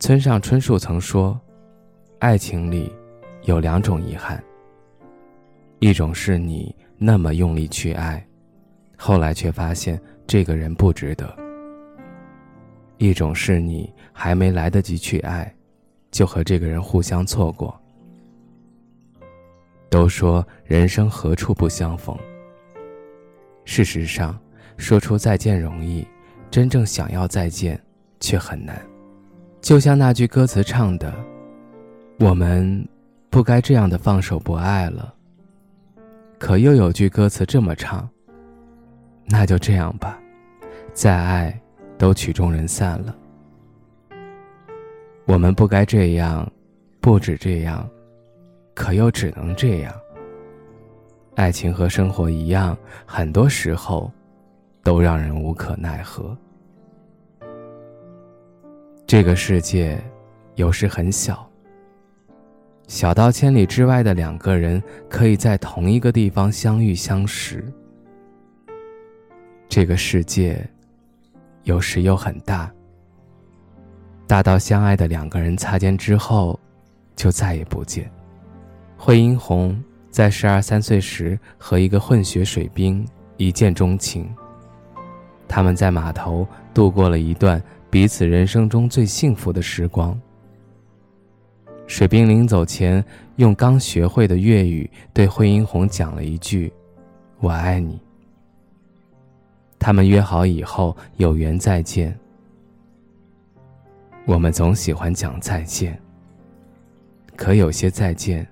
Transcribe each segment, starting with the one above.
村上春树曾说：“爱情里有两种遗憾，一种是你那么用力去爱，后来却发现这个人不值得；一种是你还没来得及去爱，就和这个人互相错过。”都说人生何处不相逢，事实上，说出再见容易，真正想要再见却很难。就像那句歌词唱的：“我们不该这样的放手不爱了。”可又有句歌词这么唱：“那就这样吧，再爱都曲终人散了。”我们不该这样，不止这样，可又只能这样。爱情和生活一样，很多时候都让人无可奈何。这个世界，有时很小，小到千里之外的两个人可以在同一个地方相遇相识。这个世界，有时又很大，大到相爱的两个人擦肩之后，就再也不见。惠英红在十二三岁时和一个混血水兵一见钟情，他们在码头度过了一段。彼此人生中最幸福的时光。水兵临走前，用刚学会的粤语对惠英红讲了一句：“我爱你。”他们约好以后有缘再见。我们总喜欢讲再见，可有些再见，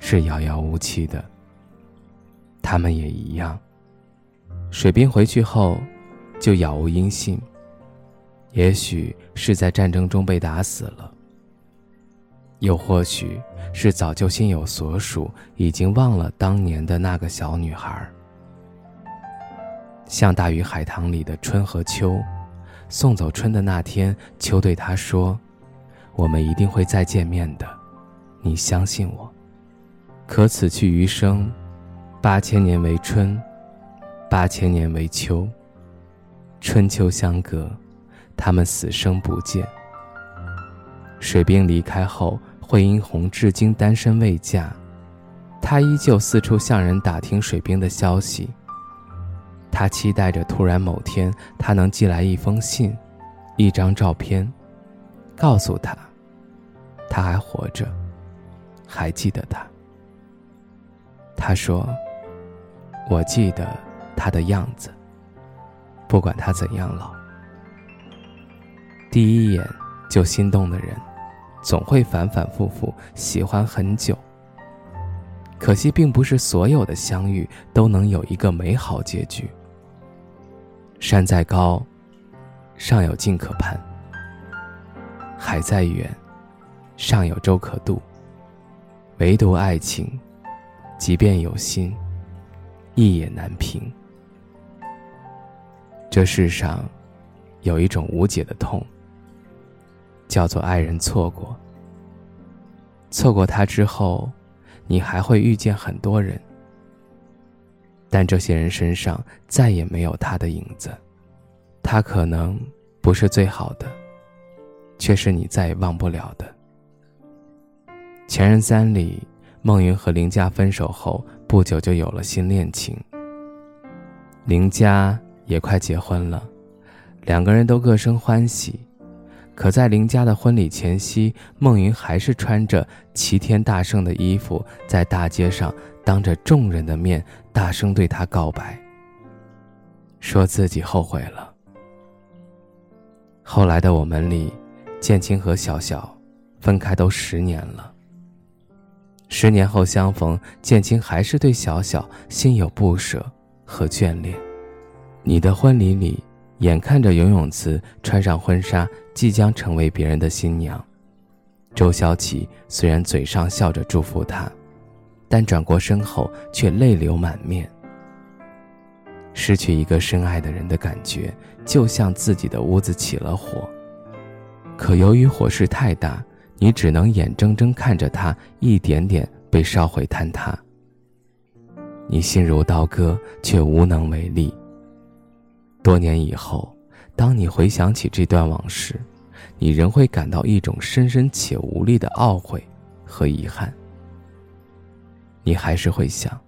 是遥遥无期的。他们也一样。水兵回去后，就杳无音信。也许是在战争中被打死了，又或许是早就心有所属，已经忘了当年的那个小女孩。像大鱼海棠里的春和秋，送走春的那天，秋对他说：“我们一定会再见面的，你相信我。”可此去余生，八千年为春，八千年为秋，春秋相隔。他们死生不见。水兵离开后，惠英红至今单身未嫁，她依旧四处向人打听水兵的消息。她期待着突然某天，他能寄来一封信，一张照片，告诉他，他还活着，还记得他。他说：“我记得他的样子，不管他怎样老。”第一眼就心动的人，总会反反复复喜欢很久。可惜，并不是所有的相遇都能有一个美好结局。山再高，尚有近可攀；海再远，尚有舟可渡。唯独爱情，即便有心，意也难平。这世上，有一种无解的痛。叫做爱人错过。错过他之后，你还会遇见很多人，但这些人身上再也没有他的影子。他可能不是最好的，却是你再也忘不了的。《前任三》里，孟云和林佳分手后不久就有了新恋情。林佳也快结婚了，两个人都各生欢喜。可在林家的婚礼前夕，孟云还是穿着齐天大圣的衣服，在大街上当着众人的面大声对他告白，说自己后悔了。后来的我们里，建青和小小分开都十年了。十年后相逢，建青还是对小小心有不舍和眷恋。你的婚礼里。眼看着游泳池穿上婚纱，即将成为别人的新娘。周潇齐虽然嘴上笑着祝福她，但转过身后却泪流满面。失去一个深爱的人的感觉，就像自己的屋子起了火。可由于火势太大，你只能眼睁睁看着它一点点被烧毁坍塌。你心如刀割，却无能为力。多年以后，当你回想起这段往事，你仍会感到一种深深且无力的懊悔和遗憾。你还是会想，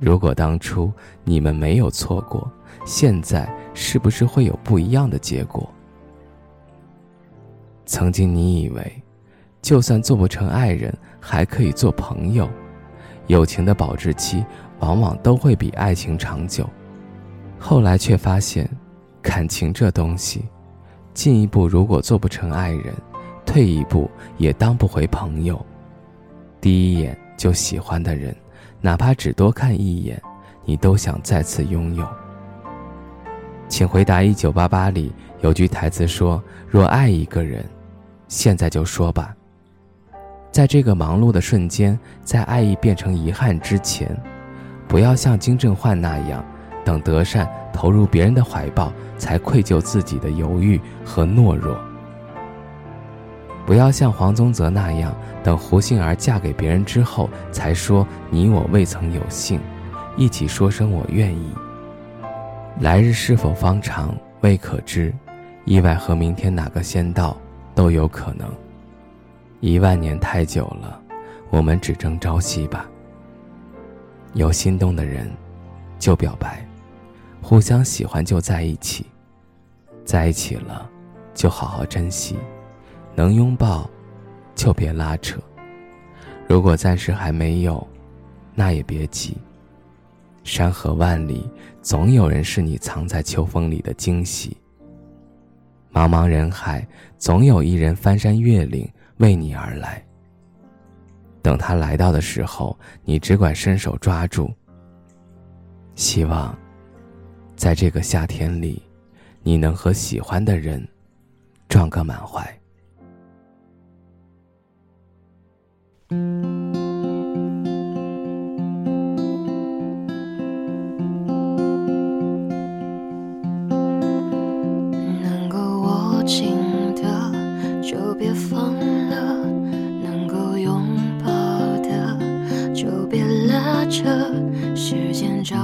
如果当初你们没有错过，现在是不是会有不一样的结果？曾经你以为，就算做不成爱人，还可以做朋友，友情的保质期往往都会比爱情长久。后来却发现，感情这东西，进一步如果做不成爱人，退一步也当不回朋友。第一眼就喜欢的人，哪怕只多看一眼，你都想再次拥有。请回答一九八八里有句台词说：“若爱一个人，现在就说吧。”在这个忙碌的瞬间，在爱意变成遗憾之前，不要像金正焕那样。等德善投入别人的怀抱，才愧疚自己的犹豫和懦弱。不要像黄宗泽那样，等胡杏儿嫁给别人之后，才说你我未曾有幸，一起说声我愿意。来日是否方长未可知，意外和明天哪个先到都有可能。一万年太久了，我们只争朝夕吧。有心动的人，就表白。互相喜欢就在一起，在一起了，就好好珍惜，能拥抱，就别拉扯。如果暂时还没有，那也别急。山河万里，总有人是你藏在秋风里的惊喜。茫茫人海，总有一人翻山越岭为你而来。等他来到的时候，你只管伸手抓住。希望。在这个夏天里，你能和喜欢的人撞个满怀。能够握紧的就别放了，能够拥抱的就别拉扯，时间着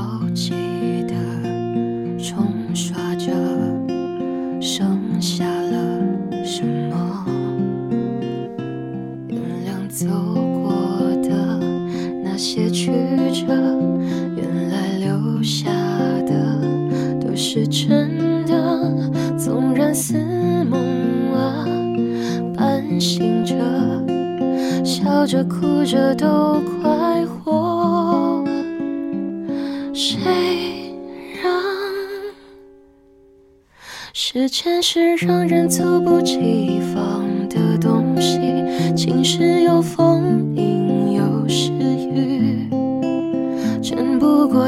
走过的那些曲折，原来留下的都是真的。纵然似梦啊，半醒着，笑着哭着都快活。谁让时间是让人猝不及防的东西？晴时有风，